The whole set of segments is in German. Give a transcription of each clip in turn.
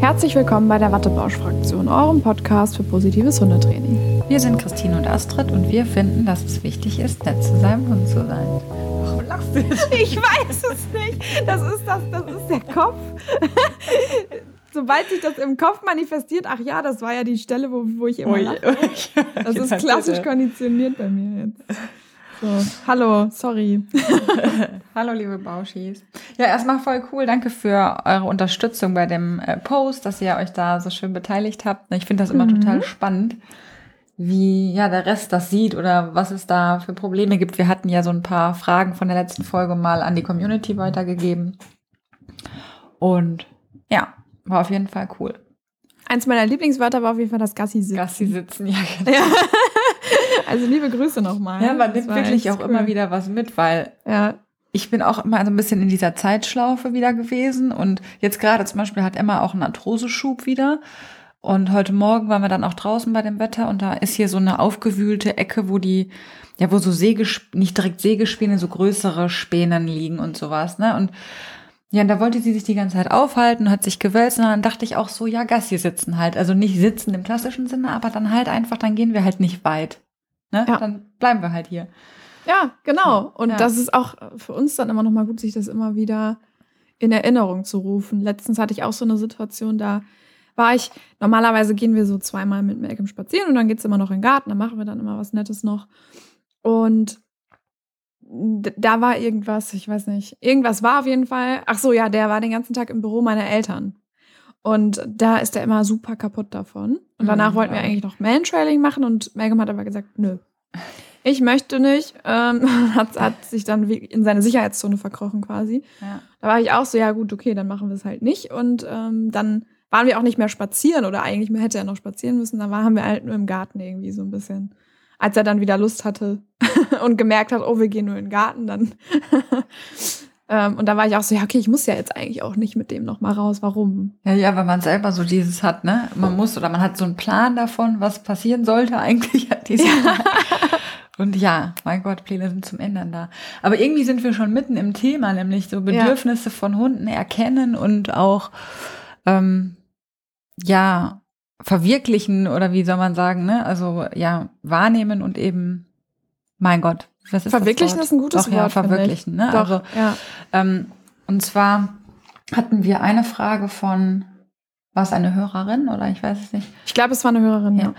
Herzlich willkommen bei der Wattebausch-Fraktion, eurem Podcast für positives Hundetraining. Wir sind Christine und Astrid und wir finden, dass es wichtig ist, nett zu seinem Hund zu sein. Warum lachst du? Ich weiß es nicht. Das ist, das, das ist der Kopf. Sobald sich das im Kopf manifestiert, ach ja, das war ja die Stelle, wo, wo ich immer lache. Das ist klassisch konditioniert bei mir jetzt. So, hallo, sorry. hallo, liebe Bauschis. Ja, erstmal voll cool. Danke für eure Unterstützung bei dem äh, Post, dass ihr euch da so schön beteiligt habt. Ich finde das immer mhm. total spannend, wie ja der Rest das sieht oder was es da für Probleme gibt. Wir hatten ja so ein paar Fragen von der letzten Folge mal an die Community weitergegeben. Und ja, war auf jeden Fall cool. Eins meiner Lieblingswörter war auf jeden Fall das Gassi sitzen. Gassi sitzen, ja, genau. Ja. Also liebe Grüße nochmal. Ja, man nimmt wirklich auch cool. immer wieder was mit, weil ja. ich bin auch immer so ein bisschen in dieser Zeitschlaufe wieder gewesen. Und jetzt gerade zum Beispiel hat Emma auch einen Arthroseschub wieder. Und heute Morgen waren wir dann auch draußen bei dem Wetter und da ist hier so eine aufgewühlte Ecke, wo die, ja, wo so Sägesp nicht direkt Sägespäne, so größere Spänen liegen und sowas, ne? Und ja, und da wollte sie sich die ganze Zeit aufhalten, hat sich gewälzt und dann dachte ich auch so, ja, Gassi sitzen halt. Also nicht sitzen im klassischen Sinne, aber dann halt einfach, dann gehen wir halt nicht weit. Ne? Ja. Dann bleiben wir halt hier. Ja, genau. Und ja. das ist auch für uns dann immer noch mal gut, sich das immer wieder in Erinnerung zu rufen. Letztens hatte ich auch so eine Situation, da war ich, normalerweise gehen wir so zweimal mit Malcolm spazieren und dann geht es immer noch in den Garten, da machen wir dann immer was Nettes noch. Und da war irgendwas, ich weiß nicht, irgendwas war auf jeden Fall. Ach so, ja, der war den ganzen Tag im Büro meiner Eltern. Und da ist er immer super kaputt davon. Und danach mhm, wollten wir eigentlich noch Mantrailing machen und Malcolm hat aber gesagt, nö. Ich möchte nicht. Ähm, hat, hat sich dann in seine Sicherheitszone verkrochen quasi. Ja. Da war ich auch so, ja gut, okay, dann machen wir es halt nicht. Und ähm, dann waren wir auch nicht mehr spazieren oder eigentlich hätte er noch spazieren müssen. Da waren wir halt nur im Garten irgendwie so ein bisschen. Als er dann wieder Lust hatte und gemerkt hat, oh, wir gehen nur in den Garten, dann Ähm, und da war ich auch so, ja, okay, ich muss ja jetzt eigentlich auch nicht mit dem nochmal raus. Warum? Ja, ja, weil man selber so dieses hat, ne? Man muss oder man hat so einen Plan davon, was passieren sollte eigentlich an diesem ja. Und ja, mein Gott, Pläne sind zum Ändern da. Aber irgendwie sind wir schon mitten im Thema, nämlich so Bedürfnisse ja. von Hunden erkennen und auch, ähm, ja, verwirklichen oder wie soll man sagen, ne? Also ja, wahrnehmen und eben, mein Gott, was ist verwirklichen ist ein gutes Doch, Wort. Ja, verwirklichen. Ne? Doch, also, ja. Ähm, und zwar hatten wir eine Frage von, war es eine Hörerin oder ich weiß es nicht? Ich glaube, es war eine Hörerin, ja. ja.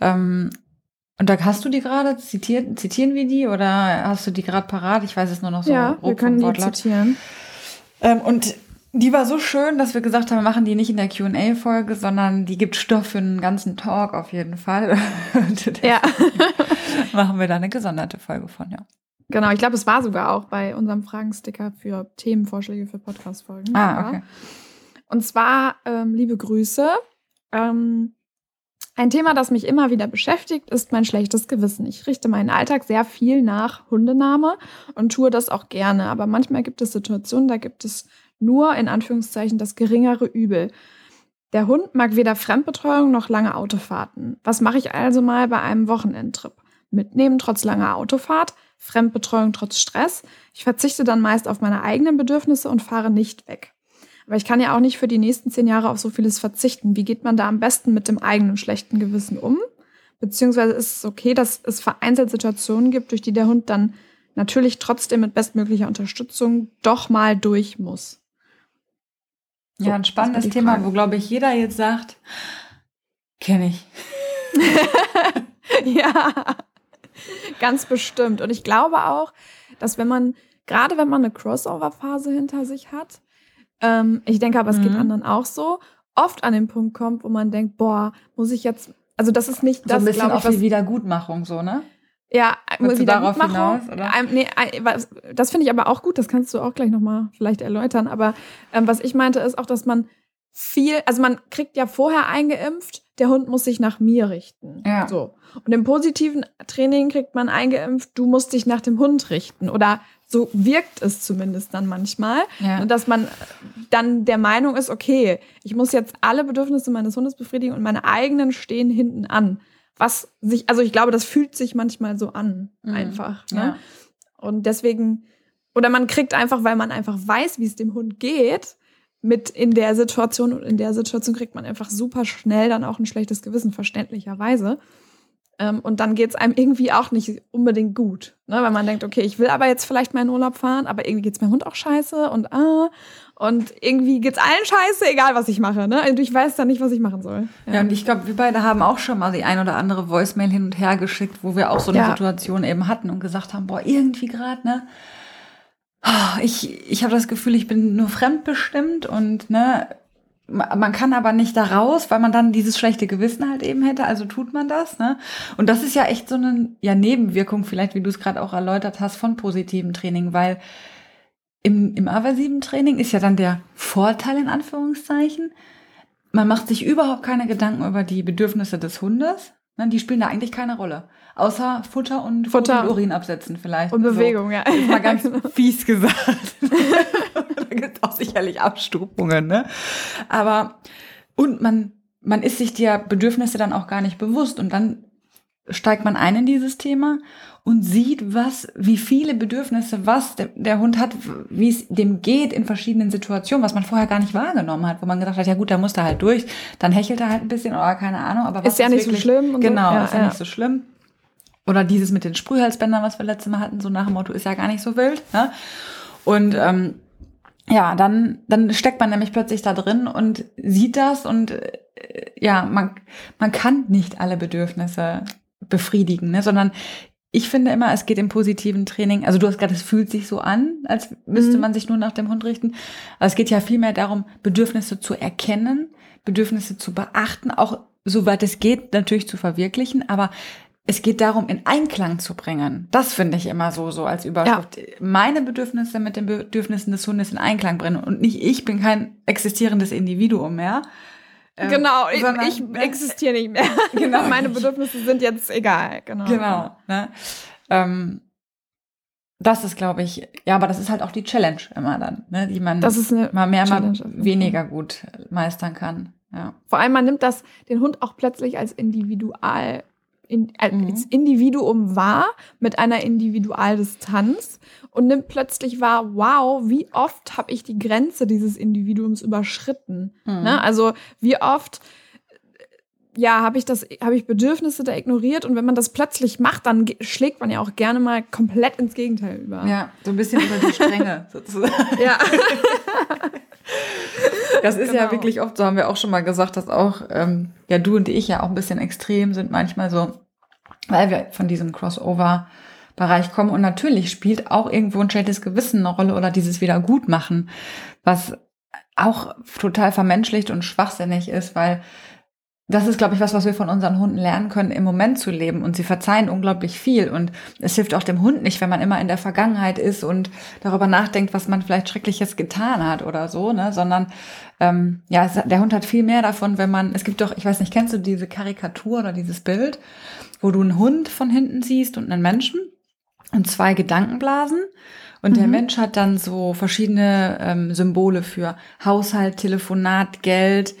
Ähm, und da hast du die gerade, zitieren, zitieren wir die oder hast du die gerade parat? Ich weiß es nur noch so. Ja, wir können die zitieren. Ähm, und die war so schön, dass wir gesagt haben, wir machen die nicht in der QA-Folge, sondern die gibt Stoff für einen ganzen Talk auf jeden Fall. ja. machen wir da eine gesonderte Folge von, ja. Genau, ich glaube, es war sogar auch bei unserem Fragensticker für Themenvorschläge für Podcast-Folgen. Ah, okay. Und zwar, ähm, liebe Grüße. Ähm, ein Thema, das mich immer wieder beschäftigt, ist mein schlechtes Gewissen. Ich richte meinen Alltag sehr viel nach Hundename und tue das auch gerne. Aber manchmal gibt es Situationen, da gibt es nur in Anführungszeichen das geringere Übel. Der Hund mag weder Fremdbetreuung noch lange Autofahrten. Was mache ich also mal bei einem Wochenendtrip? Mitnehmen trotz langer Autofahrt, Fremdbetreuung trotz Stress. Ich verzichte dann meist auf meine eigenen Bedürfnisse und fahre nicht weg. Aber ich kann ja auch nicht für die nächsten zehn Jahre auf so vieles verzichten. Wie geht man da am besten mit dem eigenen schlechten Gewissen um? Beziehungsweise ist es okay, dass es vereinzelt Situationen gibt, durch die der Hund dann natürlich trotzdem mit bestmöglicher Unterstützung doch mal durch muss. So, ja, ein spannendes Thema, wo, glaube ich, jeder jetzt sagt, kenne ich. ja, ganz bestimmt. Und ich glaube auch, dass wenn man, gerade wenn man eine Crossover-Phase hinter sich hat, ähm, ich denke aber, es mhm. geht anderen auch so, oft an den Punkt kommt, wo man denkt, boah, muss ich jetzt, also das ist nicht das, so ein bisschen ich, auch wie Wiedergutmachung, so, ne? Ja, Willst wieder darauf hinaus, oder? Nee, das finde ich aber auch gut, das kannst du auch gleich nochmal vielleicht erläutern. Aber ähm, was ich meinte, ist auch, dass man viel, also man kriegt ja vorher eingeimpft, der Hund muss sich nach mir richten. Ja. So. Und im positiven Training kriegt man eingeimpft, du musst dich nach dem Hund richten. Oder so wirkt es zumindest dann manchmal. Ja. Dass man dann der Meinung ist, okay, ich muss jetzt alle Bedürfnisse meines Hundes befriedigen und meine eigenen stehen hinten an was sich, also ich glaube, das fühlt sich manchmal so an, mhm. einfach. Ne? Ja. Und deswegen, oder man kriegt einfach, weil man einfach weiß, wie es dem Hund geht, mit in der Situation und in der Situation kriegt man einfach super schnell dann auch ein schlechtes Gewissen, verständlicherweise. Ähm, und dann geht es einem irgendwie auch nicht unbedingt gut. Ne? Weil man denkt, okay, ich will aber jetzt vielleicht mal in Urlaub fahren, aber irgendwie geht es meinem Hund auch scheiße und ah, und irgendwie geht es allen scheiße, egal was ich mache. Ne? Und ich weiß dann nicht, was ich machen soll. Ja, ja und ich glaube, wir beide haben auch schon mal die ein oder andere Voicemail hin und her geschickt, wo wir auch so eine ja. Situation eben hatten und gesagt haben, boah, irgendwie gerade, ne? Ah, ich, ich habe das Gefühl, ich bin nur fremdbestimmt und ne, man kann aber nicht da raus, weil man dann dieses schlechte Gewissen halt eben hätte, also tut man das, ne? Und das ist ja echt so eine ja, Nebenwirkung, vielleicht, wie du es gerade auch erläutert hast, von positivem Training, weil im, im aversiven Training ist ja dann der Vorteil in Anführungszeichen, man macht sich überhaupt keine Gedanken über die Bedürfnisse des Hundes, ne? die spielen da eigentlich keine Rolle. Außer Futter und, Futter. und Urin absetzen vielleicht. Und Bewegung, so. ja. Das mal ganz fies gesagt. da gibt es auch sicherlich Abstufungen, ne? Aber, und man, man ist sich der Bedürfnisse dann auch gar nicht bewusst und dann steigt man ein in dieses Thema und sieht, was, wie viele Bedürfnisse, was der, der Hund hat, wie es dem geht in verschiedenen Situationen, was man vorher gar nicht wahrgenommen hat, wo man gedacht hat, ja gut, da muss er halt durch, dann hechelt er halt ein bisschen oder keine Ahnung, aber was ist ja ist nicht wirklich, so schlimm. genau, so. ja, ist ja, ja, nicht so schlimm. Oder dieses mit den Sprühhalsbändern, was wir letztes Mal hatten, so nach dem Motto, ist ja gar nicht so wild. Ne? Und ähm, ja, dann, dann steckt man nämlich plötzlich da drin und sieht das und äh, ja, man, man kann nicht alle Bedürfnisse befriedigen, ne? sondern ich finde immer, es geht im positiven Training, also du hast gerade, es fühlt sich so an, als müsste mhm. man sich nur nach dem Hund richten. Aber es geht ja vielmehr darum, Bedürfnisse zu erkennen, Bedürfnisse zu beachten, auch soweit es geht, natürlich zu verwirklichen, aber es geht darum, in Einklang zu bringen. Das finde ich immer so, so als Überschrift. Ja. Meine Bedürfnisse mit den Bedürfnissen des Hundes in Einklang bringen und nicht ich bin kein existierendes Individuum mehr. Ähm, genau, ich, sondern, ich ne? existiere nicht mehr. Genau. Meine Bedürfnisse sind jetzt egal. Genau. Genau. Ne? Ähm, das ist, glaube ich, ja, aber das ist halt auch die Challenge immer dann, ne, die man mal mehr, Challenge mal weniger gut meistern kann. Ja. Vor allem, man nimmt das, den Hund auch plötzlich als individual in, als mhm. Individuum wahr mit einer Individualdistanz und nimmt plötzlich wahr, wow, wie oft habe ich die Grenze dieses Individuums überschritten. Mhm. Ne? Also wie oft ja, habe ich das, habe ich Bedürfnisse da ignoriert und wenn man das plötzlich macht, dann schlägt man ja auch gerne mal komplett ins Gegenteil über. Ja, so ein bisschen über die Stränge sozusagen. Ja. Das ist genau. ja wirklich oft, so haben wir auch schon mal gesagt, dass auch, ähm, ja, du und ich ja auch ein bisschen extrem sind manchmal so, weil wir von diesem Crossover-Bereich kommen. Und natürlich spielt auch irgendwo ein schlechtes Gewissen eine Rolle oder dieses Wiedergutmachen, was auch total vermenschlicht und schwachsinnig ist, weil das ist, glaube ich, was, was wir von unseren Hunden lernen können, im Moment zu leben. Und sie verzeihen unglaublich viel. Und es hilft auch dem Hund nicht, wenn man immer in der Vergangenheit ist und darüber nachdenkt, was man vielleicht Schreckliches getan hat oder so, ne? Sondern ähm, ja, der Hund hat viel mehr davon, wenn man, es gibt doch, ich weiß nicht, kennst du diese Karikatur oder dieses Bild, wo du einen Hund von hinten siehst und einen Menschen und zwei Gedankenblasen. Und mhm. der Mensch hat dann so verschiedene ähm, Symbole für Haushalt, Telefonat, Geld,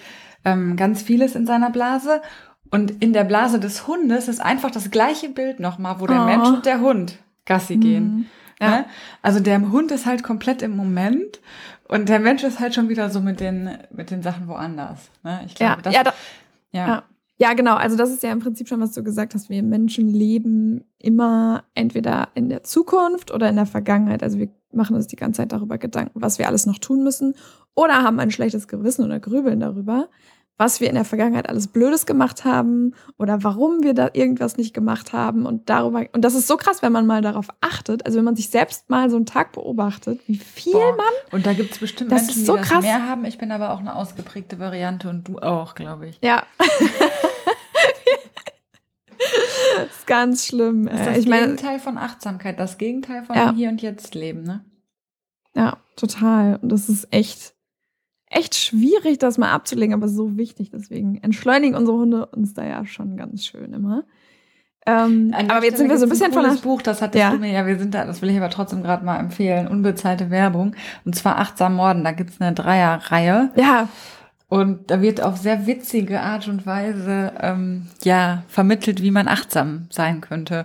ähm, ganz vieles in seiner Blase. Und in der Blase des Hundes ist einfach das gleiche Bild nochmal, wo der oh. Mensch und der Hund Gassi mhm. gehen. Ja. Ne? Also der Hund ist halt komplett im Moment und der Mensch ist halt schon wieder so mit den, mit den Sachen woanders. Ne? Ich glaube, ja, das, ja, da, ja. ja. Ja, genau. Also das ist ja im Prinzip schon, was du gesagt hast. Wir Menschen leben immer entweder in der Zukunft oder in der Vergangenheit. Also wir machen uns die ganze Zeit darüber Gedanken, was wir alles noch tun müssen oder haben ein schlechtes Gewissen oder grübeln darüber was wir in der Vergangenheit alles Blödes gemacht haben oder warum wir da irgendwas nicht gemacht haben und darüber. Und das ist so krass, wenn man mal darauf achtet, also wenn man sich selbst mal so einen Tag beobachtet, wie viel Boah. man. Und da gibt es bestimmt das Menschen, so die das krass. mehr haben. Ich bin aber auch eine ausgeprägte Variante und du auch, glaube ich. Ja. das ist ganz schlimm. Das ist das ich Gegenteil meine, von Achtsamkeit, das Gegenteil von ja. Hier und Jetzt leben, ne? Ja, total. Und das ist echt echt schwierig, das mal abzulegen, aber so wichtig. Deswegen entschleunigen unsere Hunde uns da ja schon ganz schön immer. Ähm, aber jetzt sind wir so ein bisschen ein von das Buch, das hattest ja. du mir ja, wir sind da, das will ich aber trotzdem gerade mal empfehlen, unbezahlte Werbung und zwar Achtsam Morden, da gibt's eine Dreierreihe. Ja. Und da wird auf sehr witzige Art und Weise ähm, ja vermittelt, wie man achtsam sein könnte.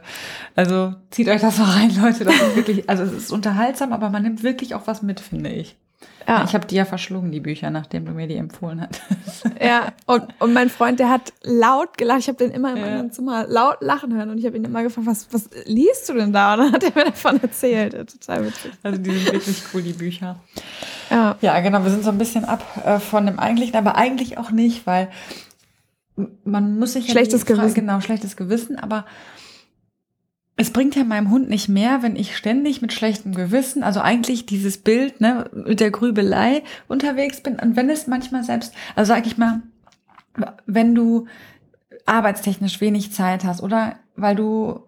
Also zieht euch das mal rein, Leute. Das ist wirklich, also es ist unterhaltsam, aber man nimmt wirklich auch was mit, finde ich. Ja. Ich habe die ja verschlungen, die Bücher, nachdem du mir die empfohlen hattest. Ja, und, und mein Freund, der hat laut gelacht. Ich habe den immer in ja. meinem Zimmer laut lachen hören und ich habe ihn immer gefragt, was, was liest du denn da? Und dann hat er mir davon erzählt. Total witzig. Also die sind wirklich cool, die Bücher. Ja. Ja, genau. Wir sind so ein bisschen ab äh, von dem Eigentlichen, aber eigentlich auch nicht, weil man muss sich schlechtes ja Gewissen. Genau, schlechtes Gewissen, aber es bringt ja meinem Hund nicht mehr, wenn ich ständig mit schlechtem Gewissen, also eigentlich dieses Bild, ne, mit der Grübelei unterwegs bin. Und wenn es manchmal selbst, also sag ich mal, wenn du arbeitstechnisch wenig Zeit hast oder weil du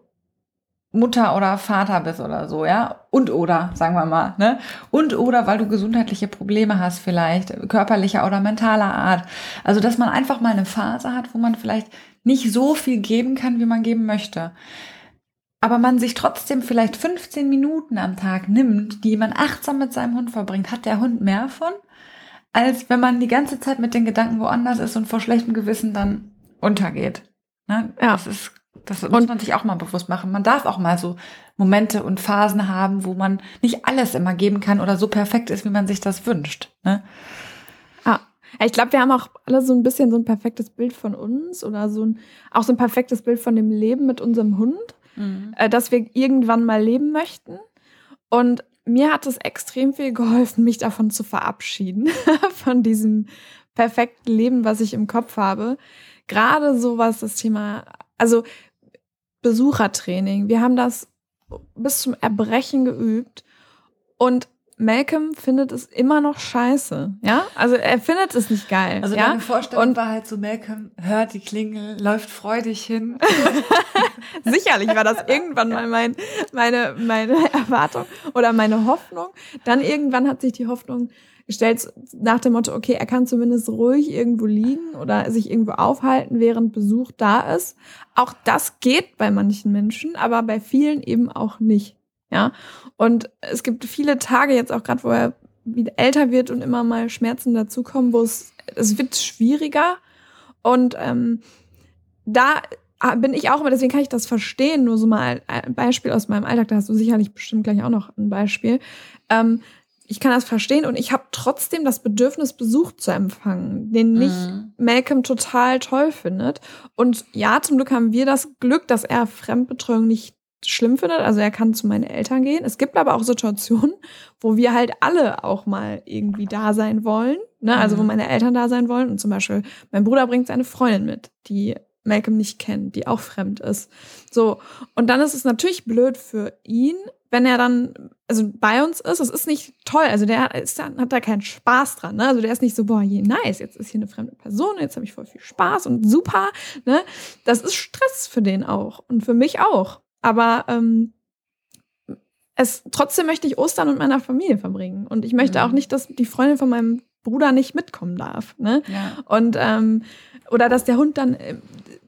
Mutter oder Vater bist oder so, ja, und oder, sagen wir mal, ne, und oder weil du gesundheitliche Probleme hast vielleicht, körperlicher oder mentaler Art. Also, dass man einfach mal eine Phase hat, wo man vielleicht nicht so viel geben kann, wie man geben möchte aber man sich trotzdem vielleicht 15 Minuten am Tag nimmt, die man achtsam mit seinem Hund verbringt, hat der Hund mehr von, als wenn man die ganze Zeit mit den Gedanken woanders ist und vor schlechtem Gewissen dann untergeht. Ne? Ja. Das ist, das muss und man sich auch mal bewusst machen. Man darf auch mal so Momente und Phasen haben, wo man nicht alles immer geben kann oder so perfekt ist, wie man sich das wünscht. Ne? Ich glaube, wir haben auch alle so ein bisschen so ein perfektes Bild von uns oder so ein, auch so ein perfektes Bild von dem Leben mit unserem Hund mhm. äh, wir irgendwann mal leben möchten. Und mir hat es extrem viel geholfen, mich davon zu verabschieden, von diesem perfekten Leben, was ich im Kopf habe. Gerade so was das Thema, also Besuchertraining. Wir haben das bis zum Erbrechen geübt. Und Malcolm findet es immer noch scheiße. Ja, also er findet es nicht geil. Also ja? deine Vorstellung und war halt so, Malcolm hört die Klingel, läuft freudig hin. Sicherlich war das irgendwann mal mein, meine, meine Erwartung oder meine Hoffnung. Dann irgendwann hat sich die Hoffnung gestellt nach dem Motto, okay, er kann zumindest ruhig irgendwo liegen oder sich irgendwo aufhalten, während Besuch da ist. Auch das geht bei manchen Menschen, aber bei vielen eben auch nicht. Ja, und es gibt viele Tage jetzt auch gerade, wo er wieder älter wird und immer mal Schmerzen dazukommen, wo es, es wird schwieriger. Und ähm, da bin ich auch immer, deswegen kann ich das verstehen, nur so mal ein Beispiel aus meinem Alltag, da hast du sicherlich bestimmt gleich auch noch ein Beispiel. Ähm, ich kann das verstehen und ich habe trotzdem das Bedürfnis, Besuch zu empfangen, den nicht mhm. Malcolm total toll findet. Und ja, zum Glück haben wir das Glück, dass er Fremdbetreuung nicht schlimm findet. Also er kann zu meinen Eltern gehen. Es gibt aber auch Situationen, wo wir halt alle auch mal irgendwie da sein wollen. Ne? Also wo mhm. meine Eltern da sein wollen. Und zum Beispiel mein Bruder bringt seine Freundin mit, die Malcolm nicht kennt, die auch fremd ist. So. Und dann ist es natürlich blöd für ihn, wenn er dann, also bei uns ist, es ist nicht toll. Also der ist, hat da keinen Spaß dran. Ne? Also der ist nicht so, boah, je nice, jetzt ist hier eine fremde Person, jetzt habe ich voll viel Spaß und super. Ne? Das ist Stress für den auch und für mich auch. Aber ähm, es trotzdem möchte ich Ostern mit meiner Familie verbringen. Und ich möchte mhm. auch nicht, dass die Freundin von meinem Bruder nicht mitkommen darf. Ne? Ja. Und ähm, oder dass der Hund dann äh,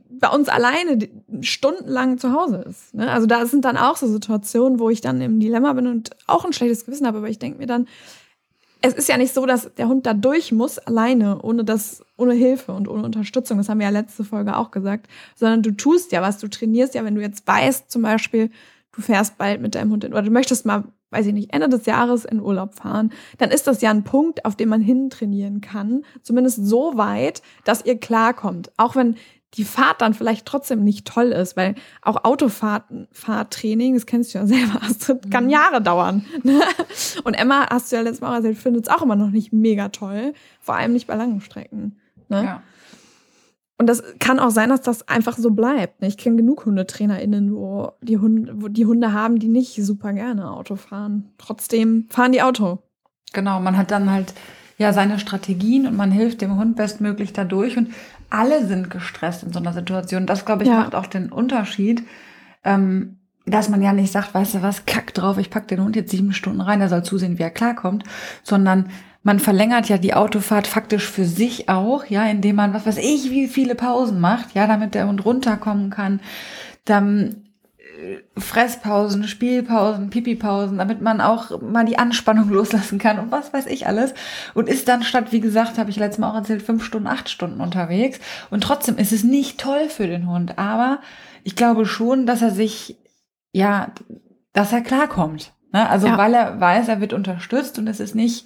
bei uns alleine stundenlang zu Hause ist. Ne? Also da sind dann auch so Situationen, wo ich dann im Dilemma bin und auch ein schlechtes Gewissen habe, aber ich denke mir dann, es ist ja nicht so, dass der Hund da durch muss, alleine, ohne das, ohne Hilfe und ohne Unterstützung. Das haben wir ja letzte Folge auch gesagt. Sondern du tust ja was. Du trainierst ja, wenn du jetzt weißt, zum Beispiel, du fährst bald mit deinem Hund in, oder du möchtest mal, weiß ich nicht, Ende des Jahres in Urlaub fahren, dann ist das ja ein Punkt, auf den man hin trainieren kann. Zumindest so weit, dass ihr klarkommt. Auch wenn die Fahrt dann vielleicht trotzdem nicht toll ist, weil auch Autofahrten, Fahrtraining, das kennst du ja selber, Astrid, kann mhm. Jahre dauern. Ne? Und Emma, hast du ja letztes Mal erzählt, findet es auch immer noch nicht mega toll, vor allem nicht bei langen Strecken. Ne? Ja. Und das kann auch sein, dass das einfach so bleibt. Ne? Ich kenne genug HundetrainerInnen, wo die Hunde, wo die Hunde haben, die nicht super gerne Auto fahren. Trotzdem fahren die Auto. Genau, man hat dann halt ja seine Strategien und man hilft dem Hund bestmöglich dadurch. Und alle sind gestresst in so einer Situation. Das, glaube ich, ja. macht auch den Unterschied, ähm, dass man ja nicht sagt, weißt du was, kack drauf, ich pack den Hund jetzt sieben Stunden rein, der soll zusehen, wie er klarkommt, sondern man verlängert ja die Autofahrt faktisch für sich auch, ja, indem man, was weiß ich, wie viele Pausen macht, ja, damit der Hund runterkommen kann. Dann Fresspausen, Spielpausen, Pipipausen, damit man auch mal die Anspannung loslassen kann und was weiß ich alles. Und ist dann statt, wie gesagt, habe ich letztes Mal auch erzählt, fünf Stunden, acht Stunden unterwegs. Und trotzdem ist es nicht toll für den Hund. Aber ich glaube schon, dass er sich, ja, dass er klarkommt. Ne? Also ja. weil er weiß, er wird unterstützt und es ist nicht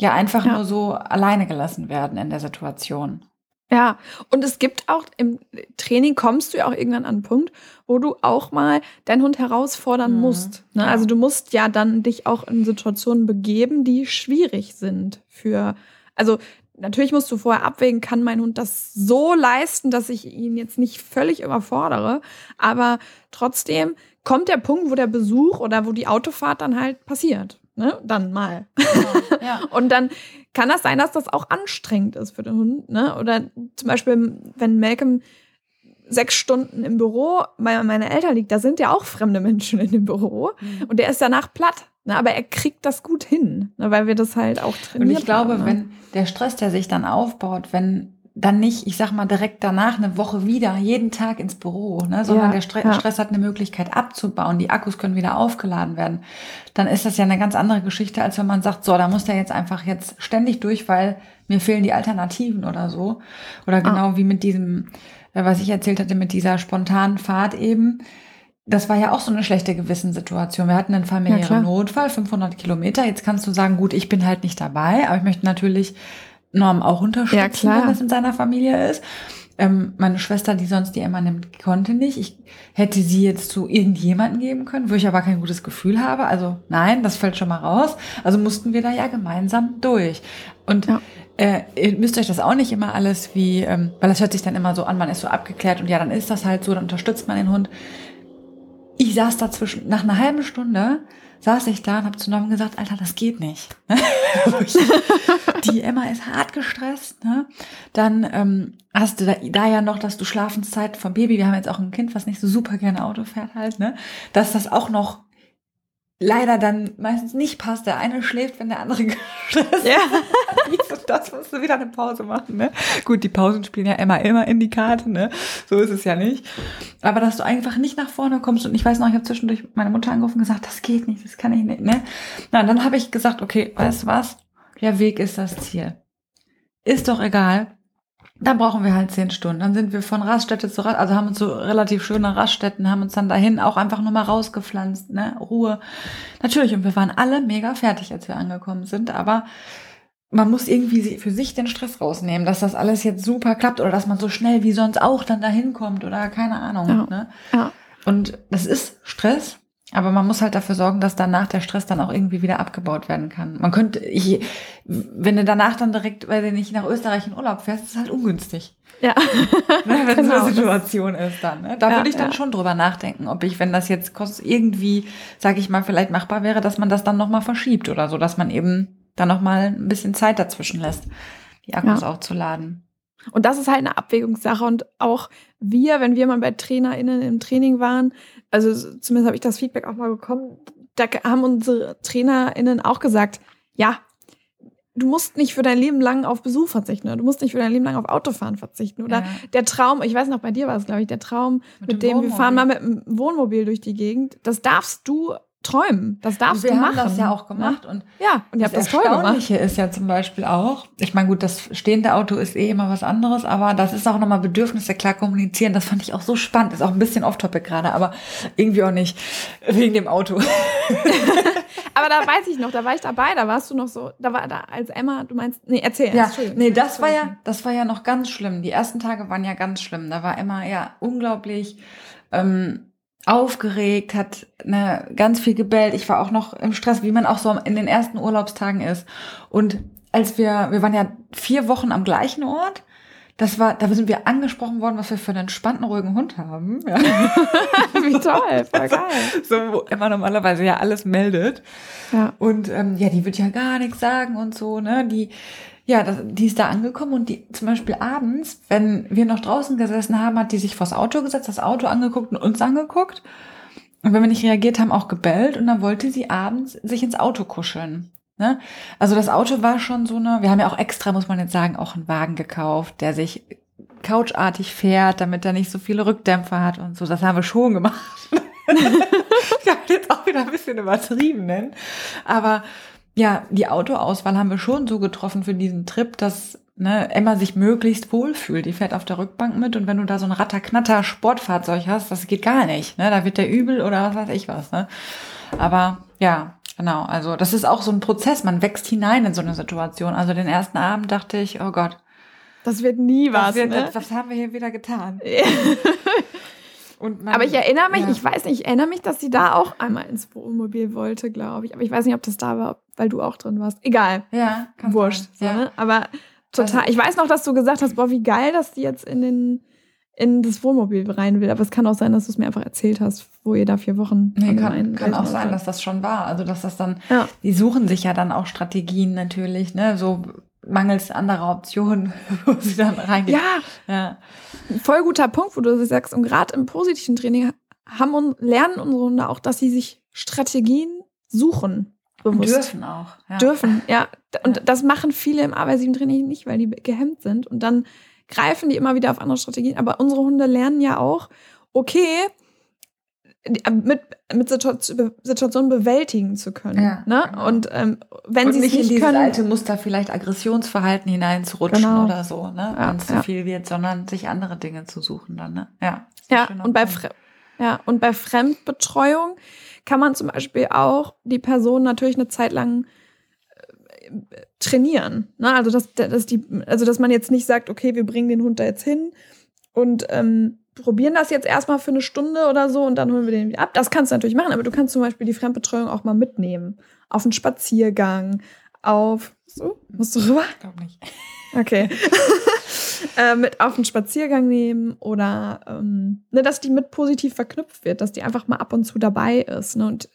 ja einfach ja. nur so alleine gelassen werden in der Situation. Ja, und es gibt auch im Training kommst du ja auch irgendwann an einen Punkt, wo du auch mal deinen Hund herausfordern mhm. musst. Ne? Also du musst ja dann dich auch in Situationen begeben, die schwierig sind für, also natürlich musst du vorher abwägen, kann mein Hund das so leisten, dass ich ihn jetzt nicht völlig überfordere, aber trotzdem kommt der Punkt, wo der Besuch oder wo die Autofahrt dann halt passiert. Ne? Dann mal. Ja, ja. und dann kann das sein, dass das auch anstrengend ist für den Hund. Ne? Oder zum Beispiel, wenn Malcolm sechs Stunden im Büro bei meinen Eltern liegt, da sind ja auch fremde Menschen in dem Büro. Mhm. Und der ist danach platt. Ne? Aber er kriegt das gut hin, ne? weil wir das halt auch trainieren. Und ich glaube, haben, ne? wenn der Stress, der sich dann aufbaut, wenn dann nicht, ich sag mal, direkt danach eine Woche wieder, jeden Tag ins Büro, ne, sondern ja, der Stre ja. Stress hat eine Möglichkeit abzubauen, die Akkus können wieder aufgeladen werden, dann ist das ja eine ganz andere Geschichte, als wenn man sagt, so, da muss der jetzt einfach jetzt ständig durch, weil mir fehlen die Alternativen oder so. Oder ah. genau ah. wie mit diesem, äh, was ich erzählt hatte, mit dieser spontanen Fahrt eben. Das war ja auch so eine schlechte Gewissenssituation. Wir hatten einen familiären ja, Notfall, 500 Kilometer. Jetzt kannst du sagen, gut, ich bin halt nicht dabei, aber ich möchte natürlich Norm auch unterstützen, ja, wenn das in seiner Familie ist. Ähm, meine Schwester, die sonst die Emma nimmt, konnte nicht. Ich hätte sie jetzt zu irgendjemanden geben können, wo ich aber kein gutes Gefühl habe. Also nein, das fällt schon mal raus. Also mussten wir da ja gemeinsam durch. Und ja. äh, ihr müsst euch das auch nicht immer alles wie, ähm, weil das hört sich dann immer so an, man ist so abgeklärt und ja, dann ist das halt so, dann unterstützt man den Hund. Ich saß dazwischen, nach einer halben Stunde saß ich da und habe zu Norman gesagt, Alter, das geht nicht. die Emma ist hart gestresst. Ne? Dann ähm, hast du da, da ja noch, dass du Schlafenszeit vom Baby, wir haben jetzt auch ein Kind, was nicht so super gerne Auto fährt halt, ne? dass das auch noch leider dann meistens nicht passt. Der eine schläft, wenn der andere gestresst ja. ist. das musst du wieder eine Pause machen. Ne? Gut, die Pausen spielen ja immer, immer in die Karte. Ne? So ist es ja nicht. Aber dass du einfach nicht nach vorne kommst. Und ich weiß noch, ich habe zwischendurch meine Mutter angerufen und gesagt, das geht nicht, das kann ich nicht. Ne? Na, dann habe ich gesagt, okay, weißt du was? Der Weg ist das Ziel. Ist doch egal. Da brauchen wir halt zehn Stunden. Dann sind wir von Raststätte zu Rast, also haben uns so relativ schöne Raststätten, haben uns dann dahin auch einfach nur mal rausgepflanzt, ne, Ruhe. Natürlich, und wir waren alle mega fertig, als wir angekommen sind, aber man muss irgendwie für sich den Stress rausnehmen, dass das alles jetzt super klappt oder dass man so schnell wie sonst auch dann dahin kommt oder keine Ahnung. Ja. Ne? Ja. Und das ist Stress, aber man muss halt dafür sorgen, dass danach der Stress dann auch irgendwie wieder abgebaut werden kann. Man könnte, ich, wenn du danach dann direkt, weil du nicht nach Österreich in Urlaub fährst, ist halt ungünstig. Ja. ne, wenn genau. so eine Situation ist dann. Ne? Da ja, würde ich dann ja. schon drüber nachdenken, ob ich, wenn das jetzt irgendwie, sage ich mal, vielleicht machbar wäre, dass man das dann nochmal verschiebt oder so, dass man eben dann nochmal ein bisschen Zeit dazwischen lässt, die Akkus ja. aufzuladen. Und das ist halt eine Abwägungssache. Und auch wir, wenn wir mal bei TrainerInnen im Training waren, also zumindest habe ich das Feedback auch mal bekommen, da haben unsere TrainerInnen auch gesagt, ja, du musst nicht für dein Leben lang auf Besuch verzichten oder du musst nicht für dein Leben lang auf Autofahren verzichten oder ja. der Traum, ich weiß noch, bei dir war es, glaube ich, der Traum, mit, mit dem, dem wir fahren mal mit dem Wohnmobil durch die Gegend, das darfst du träumen. Das darfst wir du machen. Wir haben das ja auch gemacht. Und ja, und ihr habt das toll gemacht. Erstaunliche ist ja zum Beispiel auch, ich meine, gut, das stehende Auto ist eh immer was anderes, aber das ist auch nochmal Bedürfnisse klar kommunizieren. Das fand ich auch so spannend. Ist auch ein bisschen off-topic gerade, aber irgendwie auch nicht wegen dem Auto. aber da weiß ich noch, da war ich dabei, da warst du noch so, da war da als Emma, du meinst, nee, erzähl. Ja, nee, das war ja, das war ja noch ganz schlimm. Die ersten Tage waren ja ganz schlimm. Da war Emma ja unglaublich, ähm, aufgeregt, hat ne, ganz viel gebellt. Ich war auch noch im Stress, wie man auch so in den ersten Urlaubstagen ist. Und als wir, wir waren ja vier Wochen am gleichen Ort. Das war, da sind wir angesprochen worden, was wir für einen entspannten, ruhigen Hund haben. Ja. Wie toll, voll geil. So, wo immer normalerweise ja alles meldet. Ja. Und ähm, ja, die wird ja gar nichts sagen und so, ne? Die, ja, das, die ist da angekommen und die zum Beispiel abends, wenn wir noch draußen gesessen haben, hat die sich vors Auto gesetzt, das Auto angeguckt und uns angeguckt. Und wenn wir nicht reagiert haben, auch gebellt. Und dann wollte sie abends sich ins Auto kuscheln. Ne? Also das Auto war schon so eine, wir haben ja auch extra, muss man jetzt sagen, auch einen Wagen gekauft, der sich couchartig fährt, damit er nicht so viele Rückdämpfer hat und so. Das haben wir schon gemacht. ich habe jetzt auch wieder ein bisschen übertrieben, ne? Aber ja, die Autoauswahl haben wir schon so getroffen für diesen Trip, dass ne, Emma sich möglichst wohlfühlt. Die fährt auf der Rückbank mit und wenn du da so ein Ratterknatter Sportfahrzeug hast, das geht gar nicht. Ne? Da wird der übel oder was weiß ich was. Ne? Aber ja, Genau, also das ist auch so ein Prozess. Man wächst hinein in so eine Situation. Also den ersten Abend dachte ich, oh Gott. Das wird nie was. Wird, ne? Was haben wir hier wieder getan? Aber ich erinnere mich, ja. ich weiß nicht, ich erinnere mich, dass sie da auch einmal ins Wohnmobil wollte, glaube ich. Aber ich weiß nicht, ob das da war, weil du auch drin warst. Egal. Ja, Wurscht. So, ja. ne? Aber total. Also, ich weiß noch, dass du gesagt hast, boah, wie geil, dass die jetzt in den in das Wohnmobil rein will. Aber es kann auch sein, dass du es mir einfach erzählt hast, wo ihr da vier Wochen. Nee, kann, kann auch sein, dass das schon war. Also dass das dann, ja. die suchen sich ja dann auch Strategien natürlich, ne? So mangels anderer Optionen, wo sie dann reingehen. Ja. ja. Voll guter Punkt, wo du sagst, und gerade im positiven Training haben und lernen unsere Hunde auch, dass sie sich Strategien suchen. Bewusst. Dürfen auch. Ja. Dürfen, ja. Und ja. das machen viele im arbeitssieben Training nicht, weil die gehemmt sind. Und dann greifen die immer wieder auf andere Strategien. Aber unsere Hunde lernen ja auch, okay, äh, mit, mit Situationen bewältigen zu können. Ja, ne? Genau. Und ähm, wenn sie nicht, in dieses alte Muster vielleicht Aggressionsverhalten hineinzurutschen genau. oder so, ne? Wenn es ja. zu viel wird, sondern sich andere Dinge zu suchen dann. Ne? Ja. Ja. Und bei ja und bei Fremdbetreuung kann man zum Beispiel auch die Person natürlich eine Zeit lang äh, trainieren. Ne? Also dass, dass die, also dass man jetzt nicht sagt, okay, wir bringen den Hund da jetzt hin und ähm, probieren das jetzt erstmal für eine Stunde oder so und dann holen wir den wieder ab. Das kannst du natürlich machen, aber du kannst zum Beispiel die Fremdbetreuung auch mal mitnehmen. Auf einen Spaziergang, auf. So, musst du rüber? Ich glaube nicht. Okay. äh, mit auf einen Spaziergang nehmen oder ähm, ne, dass die mit positiv verknüpft wird, dass die einfach mal ab und zu dabei ist. Ne? Und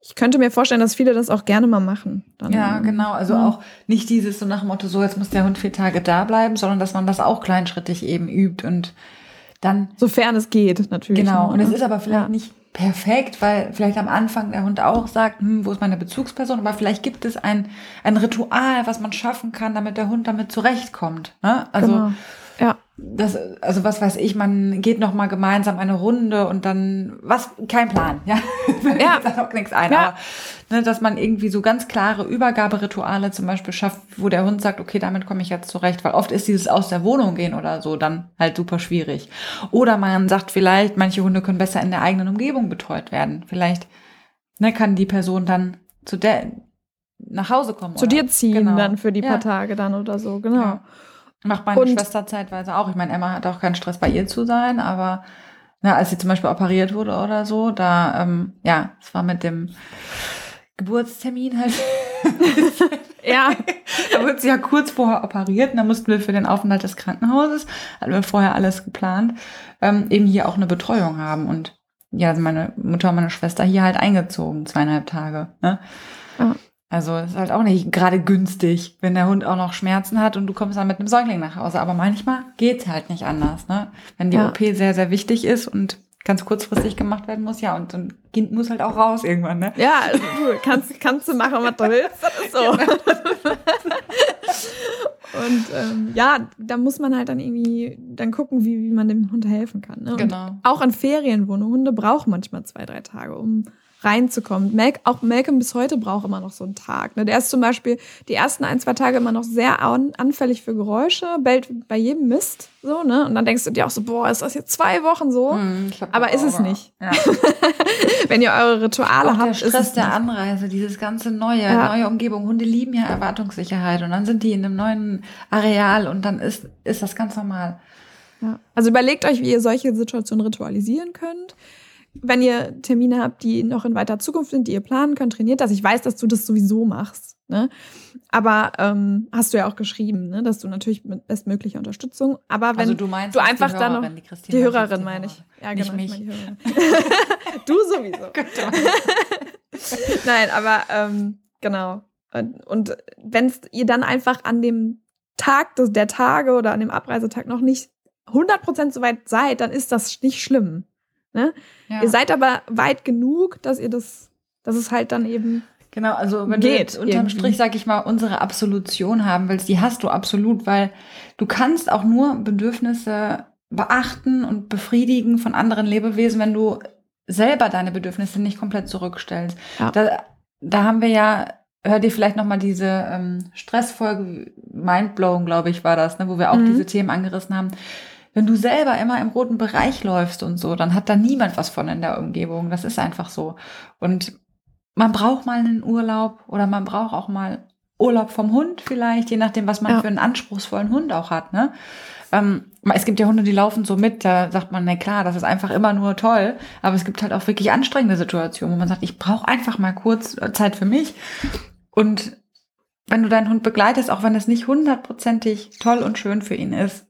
ich könnte mir vorstellen, dass viele das auch gerne mal machen. Dann, ja, genau. Also ja. auch nicht dieses so nach dem Motto, so jetzt muss der Hund vier Tage da bleiben, sondern dass man das auch kleinschrittig eben übt und dann. Sofern es geht, natürlich. Genau. Und es ist aber vielleicht ja. nicht perfekt, weil vielleicht am Anfang der Hund auch sagt, hm, wo ist meine Bezugsperson? Aber vielleicht gibt es ein, ein Ritual, was man schaffen kann, damit der Hund damit zurechtkommt. Ne? Also genau. Ja. Das, also was weiß ich, man geht noch mal gemeinsam eine Runde und dann was kein Plan, ja. Ja. da auch nichts ein, ja. aber ne, dass man irgendwie so ganz klare Übergaberituale zum Beispiel schafft, wo der Hund sagt, okay, damit komme ich jetzt zurecht, weil oft ist dieses aus der Wohnung gehen oder so dann halt super schwierig. Oder man sagt vielleicht, manche Hunde können besser in der eigenen Umgebung betreut werden. Vielleicht ne, kann die Person dann zu der nach Hause kommen. Zu oder? dir ziehen genau. dann für die ja. paar Tage dann oder so, genau. Ja. Macht meine und Schwester zeitweise auch. Ich meine, Emma hat auch keinen Stress bei ihr zu sein, aber na, als sie zum Beispiel operiert wurde oder so, da, ähm, ja, es war mit dem Geburtstermin halt. ja. da wurde sie ja kurz vorher operiert und da mussten wir für den Aufenthalt des Krankenhauses, hatten wir vorher alles geplant, ähm, eben hier auch eine Betreuung haben. Und ja, meine Mutter und meine Schwester hier halt eingezogen, zweieinhalb Tage. Ne? Ja. Also ist halt auch nicht gerade günstig, wenn der Hund auch noch Schmerzen hat und du kommst dann mit einem Säugling nach Hause. Aber manchmal geht's halt nicht anders, ne? Wenn die ja. OP sehr, sehr wichtig ist und ganz kurzfristig gemacht werden muss, ja, und ein Kind muss halt auch raus irgendwann, ne? Ja, also, du kannst, kannst du machen, was du willst, das ist so. und ähm, ja, da muss man halt dann irgendwie dann gucken, wie, wie man dem Hund helfen kann. Ne? Genau. auch an Ferienwohnungen. Hunde brauchen manchmal zwei, drei Tage, um reinzukommen. Mal auch Malcolm bis heute braucht immer noch so einen Tag. Ne? Der ist zum Beispiel die ersten ein, zwei Tage immer noch sehr anfällig für Geräusche, bellt bei jedem Mist. So, ne? Und dann denkst du dir auch so, boah, ist das jetzt zwei Wochen so? Hm, aber ist es nicht. Ja. Wenn ihr eure Rituale auch habt. Der Stress der nicht. Anreise, dieses ganze neue, ja. neue Umgebung. Hunde lieben ja Erwartungssicherheit und dann sind die in einem neuen Areal und dann ist, ist das ganz normal. Ja. Also überlegt euch, wie ihr solche Situationen ritualisieren könnt wenn ihr Termine habt, die noch in weiter Zukunft sind, die ihr planen könnt, trainiert das. Ich weiß, dass du das sowieso machst. Ne? Aber ähm, hast du ja auch geschrieben, ne? dass du natürlich mit bestmöglicher Unterstützung. Aber wenn also du, meinst, du einfach dann noch die, Christine die Hörerin meine ich. Ja, genau, Nicht mich. du sowieso. Nein, aber ähm, genau. Und, und wenn ihr dann einfach an dem Tag des, der Tage oder an dem Abreisetag noch nicht 100% so weit seid, dann ist das nicht schlimm. Ne? Ja. Ihr seid aber weit genug, dass ihr das, dass es halt dann eben Genau, also wenn geht, du unterm irgendwie. Strich, sag ich mal, unsere Absolution haben willst, die hast du absolut, weil du kannst auch nur Bedürfnisse beachten und befriedigen von anderen Lebewesen, wenn du selber deine Bedürfnisse nicht komplett zurückstellst. Ja. Da, da haben wir ja, hör dir vielleicht noch mal diese ähm, Stressfolge, Mindblowing, glaube ich, war das, ne, wo wir auch mhm. diese Themen angerissen haben wenn du selber immer im roten Bereich läufst und so, dann hat da niemand was von in der Umgebung. Das ist einfach so. Und man braucht mal einen Urlaub oder man braucht auch mal Urlaub vom Hund vielleicht, je nachdem, was man ja. für einen anspruchsvollen Hund auch hat. Ne? Ähm, es gibt ja Hunde, die laufen so mit, da sagt man, na klar, das ist einfach immer nur toll. Aber es gibt halt auch wirklich anstrengende Situationen, wo man sagt, ich brauche einfach mal kurz äh, Zeit für mich. Und wenn du deinen Hund begleitest, auch wenn es nicht hundertprozentig toll und schön für ihn ist,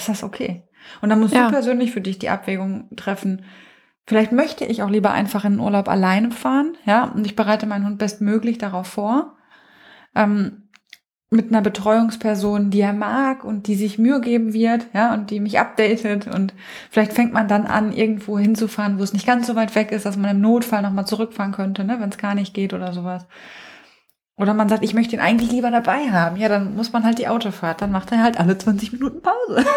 ist das okay. Und dann musst ja. du persönlich für dich die Abwägung treffen. Vielleicht möchte ich auch lieber einfach in den Urlaub alleine fahren, ja, und ich bereite meinen Hund bestmöglich darauf vor. Ähm, mit einer Betreuungsperson, die er mag und die sich Mühe geben wird, ja, und die mich updatet und vielleicht fängt man dann an, irgendwo hinzufahren, wo es nicht ganz so weit weg ist, dass man im Notfall nochmal zurückfahren könnte, ne, wenn es gar nicht geht oder sowas. Oder man sagt, ich möchte ihn eigentlich lieber dabei haben. Ja, dann muss man halt die Autofahrt. Dann macht er halt alle 20 Minuten Pause.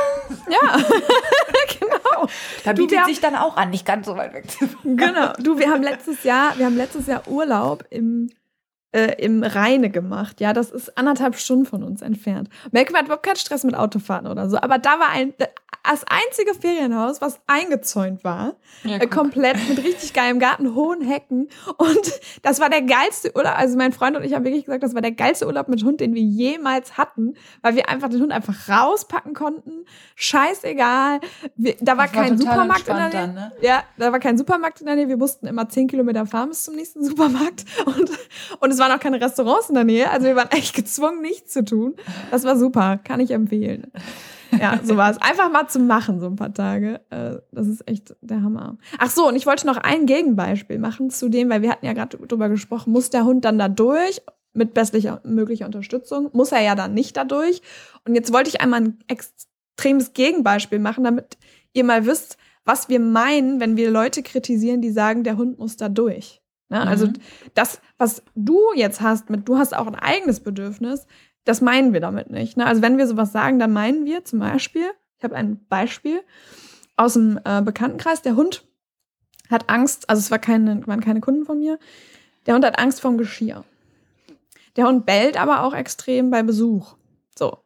Ja, genau. Da bietet du, sich dann auch an, nicht ganz so weit weg zu fahren. Genau. Du, wir haben letztes Jahr, wir haben letztes Jahr Urlaub im äh, im Rheine gemacht. Ja, das ist anderthalb Stunden von uns entfernt. Malcolm hat überhaupt keinen Stress mit Autofahren oder so. Aber da war ein, das einzige Ferienhaus, was eingezäunt war. Ja, äh, komplett mit richtig geilem Garten, hohen Hecken. Und das war der geilste Urlaub. Also mein Freund und ich haben wirklich gesagt, das war der geilste Urlaub mit Hund, den wir jemals hatten, weil wir einfach den Hund einfach rauspacken konnten. Scheißegal. Wir, da war das kein war Supermarkt in der Nähe. Dann, ne? Ja, da war kein Supermarkt in der Nähe. Wir mussten immer zehn Kilometer fahren bis zum nächsten Supermarkt. Und, und es waren auch keine Restaurants in der Nähe. Also wir waren echt gezwungen, nichts zu tun. Das war super. Kann ich empfehlen ja, so war es. Einfach mal zu machen, so ein paar Tage. Äh, das ist echt der Hammer. Ach so, und ich wollte noch ein Gegenbeispiel machen zu dem, weil wir hatten ja gerade drüber gesprochen, muss der Hund dann da durch mit bestlicher möglicher Unterstützung? Muss er ja dann nicht da durch. Und jetzt wollte ich einmal ein extremes Gegenbeispiel machen, damit ihr mal wisst, was wir meinen, wenn wir Leute kritisieren, die sagen, der Hund muss da durch. Ne? Also mhm. das, was du jetzt hast, mit du hast auch ein eigenes Bedürfnis, das meinen wir damit nicht. Ne? Also wenn wir sowas sagen, dann meinen wir zum Beispiel, ich habe ein Beispiel aus dem äh, Bekanntenkreis, der Hund hat Angst, also es war keine, waren keine Kunden von mir, der Hund hat Angst vorm Geschirr. Der Hund bellt aber auch extrem bei Besuch. So.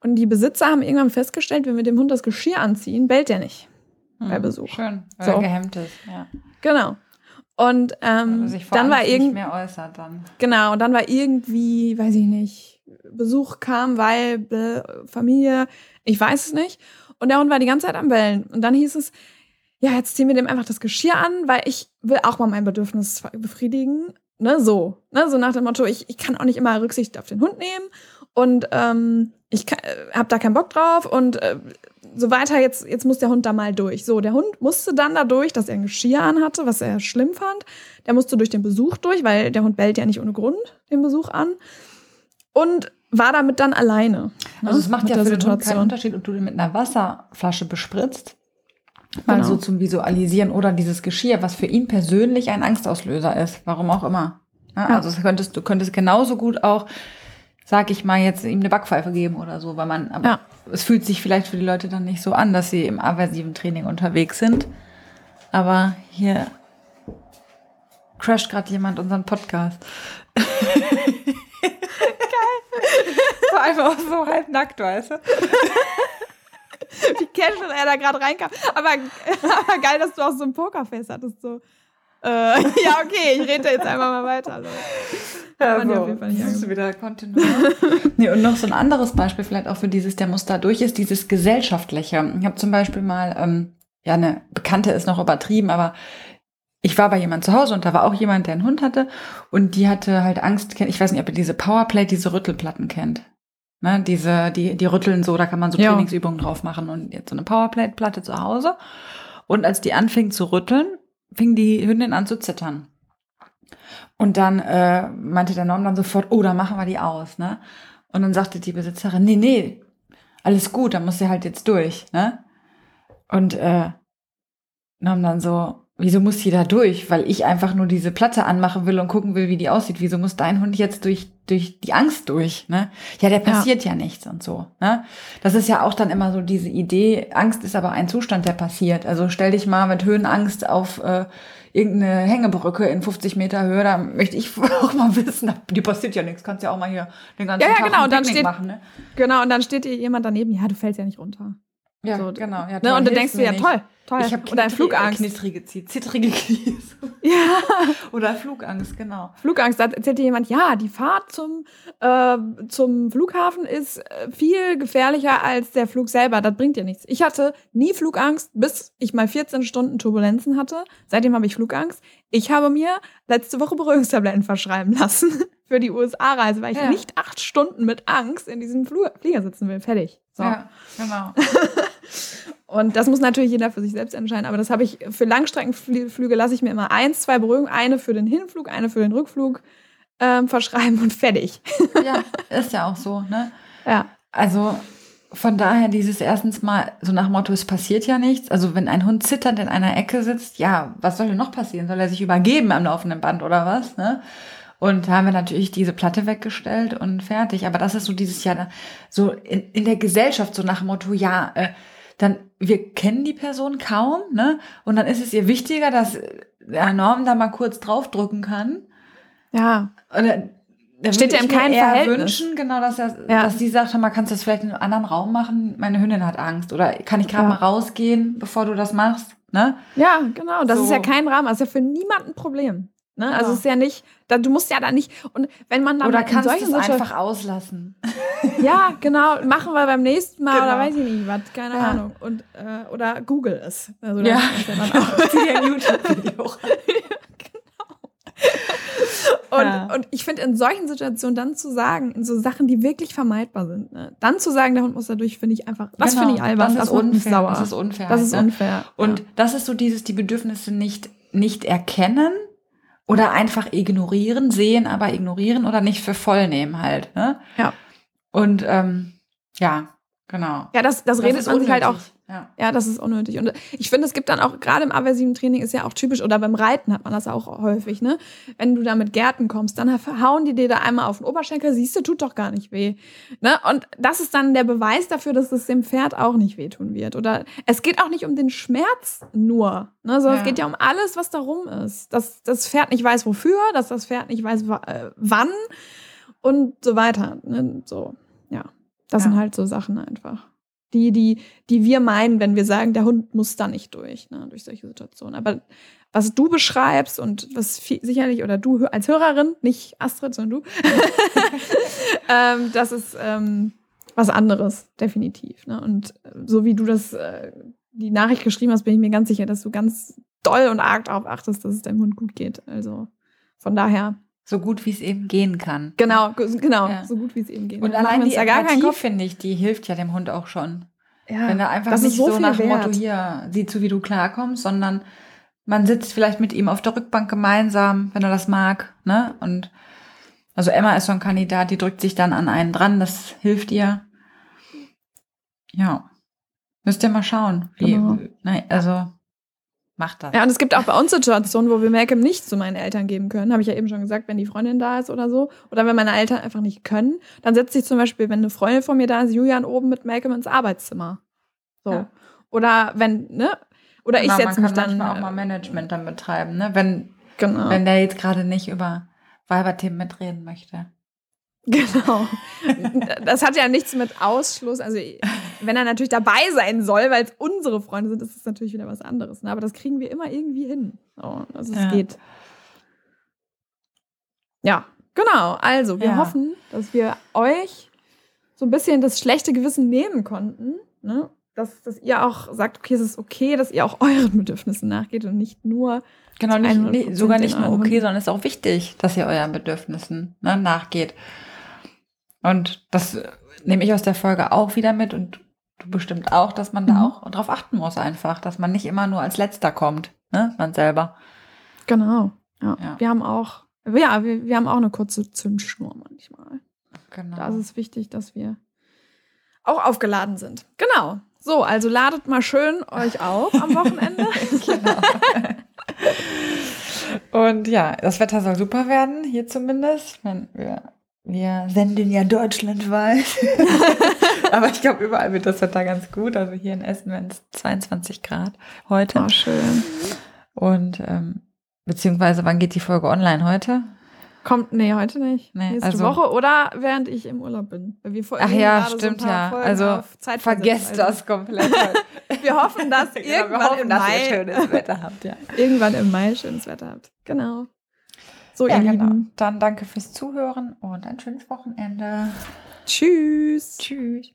Und die Besitzer haben irgendwann festgestellt, wenn wir dem Hund das Geschirr anziehen, bellt der nicht hm, bei Besuch. Schön, weil so. er gehemmt ist, ja. Genau. Und ähm, also dann war irgendwie mehr äußert dann. Genau, und dann war irgendwie, weiß ich nicht, Besuch kam, weil äh, Familie, ich weiß es nicht. Und der Hund war die ganze Zeit am Bellen. Und dann hieß es, ja, jetzt ziehen wir dem einfach das Geschirr an, weil ich will auch mal mein Bedürfnis befriedigen. Ne, so. Ne, so nach dem Motto, ich, ich kann auch nicht immer Rücksicht auf den Hund nehmen. Und ähm, ich äh, habe da keinen Bock drauf. Und äh, so weiter, jetzt, jetzt muss der Hund da mal durch. So, der Hund musste dann da durch, dass er ein Geschirr anhatte, was er schlimm fand. Der musste durch den Besuch durch, weil der Hund bellt ja nicht ohne Grund den Besuch an und war damit dann alleine. Ne, also es macht ja für den Hund keinen Unterschied, ob du den mit einer Wasserflasche bespritzt, mal genau. so zum Visualisieren oder dieses Geschirr, was für ihn persönlich ein Angstauslöser ist, warum auch immer. Ja, ja. Also könntest, du könntest genauso gut auch, sag ich mal, jetzt ihm eine Backpfeife geben oder so, weil man, aber ja. es fühlt sich vielleicht für die Leute dann nicht so an, dass sie im aversiven Training unterwegs sind. Aber hier crasht gerade jemand unseren Podcast. War einfach so halb nackt, weißt du? Wie casual er da gerade reinkam. Aber, aber geil, dass du auch so ein Pokerface hattest. So. Äh, ja, okay, ich rede jetzt einfach mal weiter. Ja, so. auf jeden Fall nicht das ist wieder Kontinuum. nee, und noch so ein anderes Beispiel vielleicht auch für dieses, der muss da durch, ist dieses Gesellschaftliche. Ich habe zum Beispiel mal, ähm, ja, eine Bekannte ist noch übertrieben, aber ich war bei jemand zu Hause und da war auch jemand, der einen Hund hatte und die hatte halt Angst, ich weiß nicht, ob ihr diese Powerplate, diese Rüttelplatten kennt. Ne, diese, die, die rütteln so, da kann man so ja. Trainingsübungen drauf machen und jetzt so eine Powerplate-Platte zu Hause. Und als die anfing zu rütteln, fing die Hündin an zu zittern. Und dann äh, meinte der Norm dann sofort, oh, da machen wir die aus, ne? Und dann sagte die Besitzerin, nee, nee, alles gut, da muss sie halt jetzt durch, ne? Und äh, Norm dann so, wieso muss die da durch? Weil ich einfach nur diese Platte anmachen will und gucken will, wie die aussieht. Wieso muss dein Hund jetzt durch, durch die Angst durch? Ne? Ja, der passiert ja. ja nichts und so. Ne? Das ist ja auch dann immer so diese Idee, Angst ist aber ein Zustand, der passiert. Also stell dich mal mit Höhenangst auf äh, irgendeine Hängebrücke in 50 Meter Höhe, da möchte ich auch mal wissen, die passiert ja nichts, kannst ja auch mal hier den ganzen ja, ja, Tag genau, und dann steht, machen. Ne? Genau, und dann steht dir jemand daneben, ja, du fällst ja nicht runter. Ja, so, genau. Ja, ne? Und dann denkst du ja, toll, toll. Ich habe Oder Flugangst. Knittrige, zittrige Knie. Ja. Oder Flugangst, genau. Flugangst, da erzählt dir jemand, ja, die Fahrt zum, äh, zum Flughafen ist äh, viel gefährlicher als der Flug selber. Das bringt dir nichts. Ich hatte nie Flugangst, bis ich mal 14 Stunden Turbulenzen hatte. Seitdem habe ich Flugangst. Ich habe mir letzte Woche Beruhigungstabletten verschreiben lassen für die USA-Reise, weil ich ja. nicht acht Stunden mit Angst in diesem Flieger sitzen will. Fertig. So. Ja, genau. und das muss natürlich jeder für sich selbst entscheiden. Aber das habe ich für Langstreckenflüge lasse ich mir immer eins, zwei Beruhigungen, eine für den Hinflug, eine für den Rückflug ähm, verschreiben und fertig. ja, ist ja auch so, ne? Ja. Also von daher dieses erstens mal so nach Motto, es passiert ja nichts. Also wenn ein Hund zitternd in einer Ecke sitzt, ja, was soll denn noch passieren? Soll er sich übergeben am laufenden Band oder was? Ne? Und da haben wir natürlich diese Platte weggestellt und fertig. Aber das ist so dieses Jahr so in, in der Gesellschaft so nach dem Motto, ja, äh, dann wir kennen die Person kaum, ne? Und dann ist es ihr wichtiger, dass der Norm da mal kurz draufdrücken kann. Ja. Oder da steht ja im keinen Verhältnis. wünschen, genau, dass er, ja. dass sie sagt, mal kannst du das vielleicht in einem anderen Raum machen? Meine Hündin hat Angst oder kann ich gerade ja. mal rausgehen, bevor du das machst, ne? Ja, genau. Das so. ist ja kein Rahmen, das ist ja für niemanden ein Problem. Ne? Also genau. Also es ist ja nicht, da, du musst ja da nicht und wenn man dann oder kannst du es einfach auslassen. Ja, genau, machen wir beim nächsten Mal genau. oder weiß ich nicht was, keine ja. Ahnung und äh, oder Google es. Also ja, ja ein YouTube-Video. Und, ja. und ich finde, in solchen Situationen dann zu sagen, in so Sachen, die wirklich vermeidbar sind, ne, dann zu sagen, der Hund muss da durch, finde ich einfach, das genau, finde ich albern, das, das ist unfair. Sauer. Das ist unfair. Das ist ne? unfair. Und das ist so dieses, die Bedürfnisse nicht, nicht erkennen oder einfach ignorieren, sehen, aber ignorieren oder nicht für voll nehmen halt. Ne? Ja. Und ähm, ja, genau. Ja, das, das, das redet man sich halt auch ja. ja, das ist unnötig. Und ich finde, es gibt dann auch, gerade im aversiven Training ist ja auch typisch, oder beim Reiten hat man das auch häufig, ne? Wenn du da mit Gärten kommst, dann hauen die dir da einmal auf den Oberschenkel, siehst du, tut doch gar nicht weh. Ne? Und das ist dann der Beweis dafür, dass es dem Pferd auch nicht wehtun wird. Oder es geht auch nicht um den Schmerz nur, ne? sondern ja. es geht ja um alles, was darum ist. Dass das Pferd nicht weiß, wofür, dass das Pferd nicht weiß, äh, wann und so weiter. Ne? So. Das ja. sind halt so Sachen einfach die, die, die wir meinen, wenn wir sagen, der Hund muss da nicht durch, ne, durch solche Situationen. Aber was du beschreibst und was viel, sicherlich, oder du als Hörerin, nicht Astrid, sondern du, ähm, das ist ähm, was anderes, definitiv. Ne? Und so wie du das, äh, die Nachricht geschrieben hast, bin ich mir ganz sicher, dass du ganz doll und arg darauf achtest, dass es deinem Hund gut geht. Also von daher. So gut wie es eben gehen kann. Genau, genau, ja. so gut wie es eben geht. Und allein die Empathie, finde ich, die hilft ja dem Hund auch schon. Ja, Wenn er einfach nicht so, so nach dem Motto hier, sieh zu, wie du klarkommst, sondern man sitzt vielleicht mit ihm auf der Rückbank gemeinsam, wenn er das mag, ne? Und also Emma ist so ein Kandidat, die drückt sich dann an einen dran, das hilft ihr. Ja. Müsst ihr mal schauen, wie, genau. nein, also Macht das. Ja, und es gibt auch bei uns Situationen, wo wir Malcolm nicht zu meinen Eltern geben können. Habe ich ja eben schon gesagt, wenn die Freundin da ist oder so. Oder wenn meine Eltern einfach nicht können. Dann setzt sich zum Beispiel, wenn eine Freundin von mir da ist, Julian oben mit Malcolm ins Arbeitszimmer. So. Ja. Oder wenn, ne? Oder genau, ich setze mich dann. Man kann auch mal Management dann betreiben, ne? Wenn, genau. wenn der jetzt gerade nicht über Weiberthemen mitreden möchte. Genau. Das hat ja nichts mit Ausschluss. Also, wenn er natürlich dabei sein soll, weil es unsere Freunde sind, ist es natürlich wieder was anderes. Ne? Aber das kriegen wir immer irgendwie hin. So, also, es ja. geht. Ja, genau. Also, wir ja. hoffen, dass wir euch so ein bisschen das schlechte Gewissen nehmen konnten. Ne? Dass, dass ihr auch sagt, okay, es ist okay, dass ihr auch euren Bedürfnissen nachgeht und nicht nur. Genau, nicht, nee, sogar nicht nur okay, sondern es ist auch wichtig, dass ihr euren Bedürfnissen ne, nachgeht. Und das nehme ich aus der Folge auch wieder mit und du bestimmt auch, dass man mhm. da auch drauf achten muss einfach, dass man nicht immer nur als Letzter kommt, ne, man selber. Genau. Ja. ja. Wir haben auch, ja, wir, wir haben auch eine kurze Zündschnur manchmal. Genau. Da ist es wichtig, dass wir auch aufgeladen sind. Genau. So, also ladet mal schön euch auf am Wochenende. genau. Und ja, das Wetter soll super werden, hier zumindest. Wenn wir wir senden ja deutschlandweit. Aber ich glaube, überall wird das Wetter ganz gut. Also hier in Essen werden es 22 Grad heute. Oh, schön. Und ähm, beziehungsweise, wann geht die Folge online heute? Kommt, nee, heute nicht. Nee, Nächste also, Woche oder während ich im Urlaub bin. Wir Ach ja, stimmt so ja. Folgen also vergesst also. das komplett. wir hoffen, dass genau, irgendwann hoffen, im Mai schönes Wetter habt. Ja. Irgendwann im Mai schönes Wetter habt. Genau. So, ja, ihr genau. Lieben. Dann danke fürs Zuhören und ein schönes Wochenende. Tschüss. Tschüss.